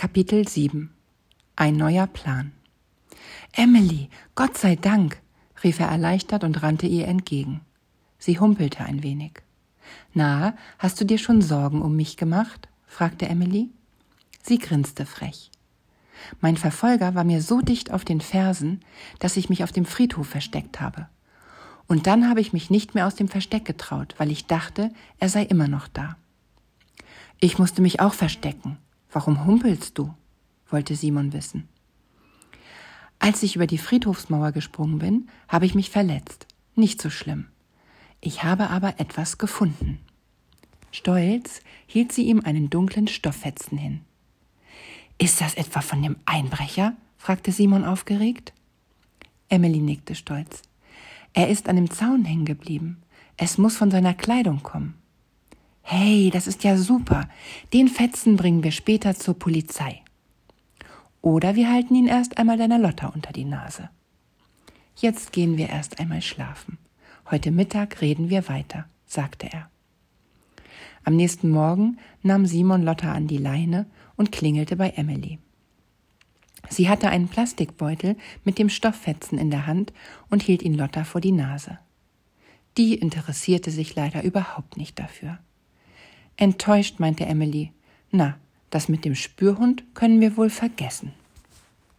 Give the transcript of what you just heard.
Kapitel 7 Ein neuer Plan Emily, Gott sei Dank, rief er erleichtert und rannte ihr entgegen. Sie humpelte ein wenig. Na, hast du dir schon Sorgen um mich gemacht? fragte Emily. Sie grinste frech. Mein Verfolger war mir so dicht auf den Fersen, dass ich mich auf dem Friedhof versteckt habe. Und dann habe ich mich nicht mehr aus dem Versteck getraut, weil ich dachte, er sei immer noch da. Ich musste mich auch verstecken, Warum humpelst du? wollte Simon wissen. Als ich über die Friedhofsmauer gesprungen bin, habe ich mich verletzt. Nicht so schlimm. Ich habe aber etwas gefunden. Stolz hielt sie ihm einen dunklen Stofffetzen hin. Ist das etwa von dem Einbrecher? fragte Simon aufgeregt. Emily nickte stolz. Er ist an dem Zaun hängen geblieben. Es muss von seiner Kleidung kommen. Hey, das ist ja super. Den Fetzen bringen wir später zur Polizei. Oder wir halten ihn erst einmal deiner Lotta unter die Nase. Jetzt gehen wir erst einmal schlafen. Heute Mittag reden wir weiter, sagte er. Am nächsten Morgen nahm Simon Lotta an die Leine und klingelte bei Emily. Sie hatte einen Plastikbeutel mit dem Stofffetzen in der Hand und hielt ihn Lotta vor die Nase. Die interessierte sich leider überhaupt nicht dafür. Enttäuscht meinte Emily. Na, das mit dem Spürhund können wir wohl vergessen.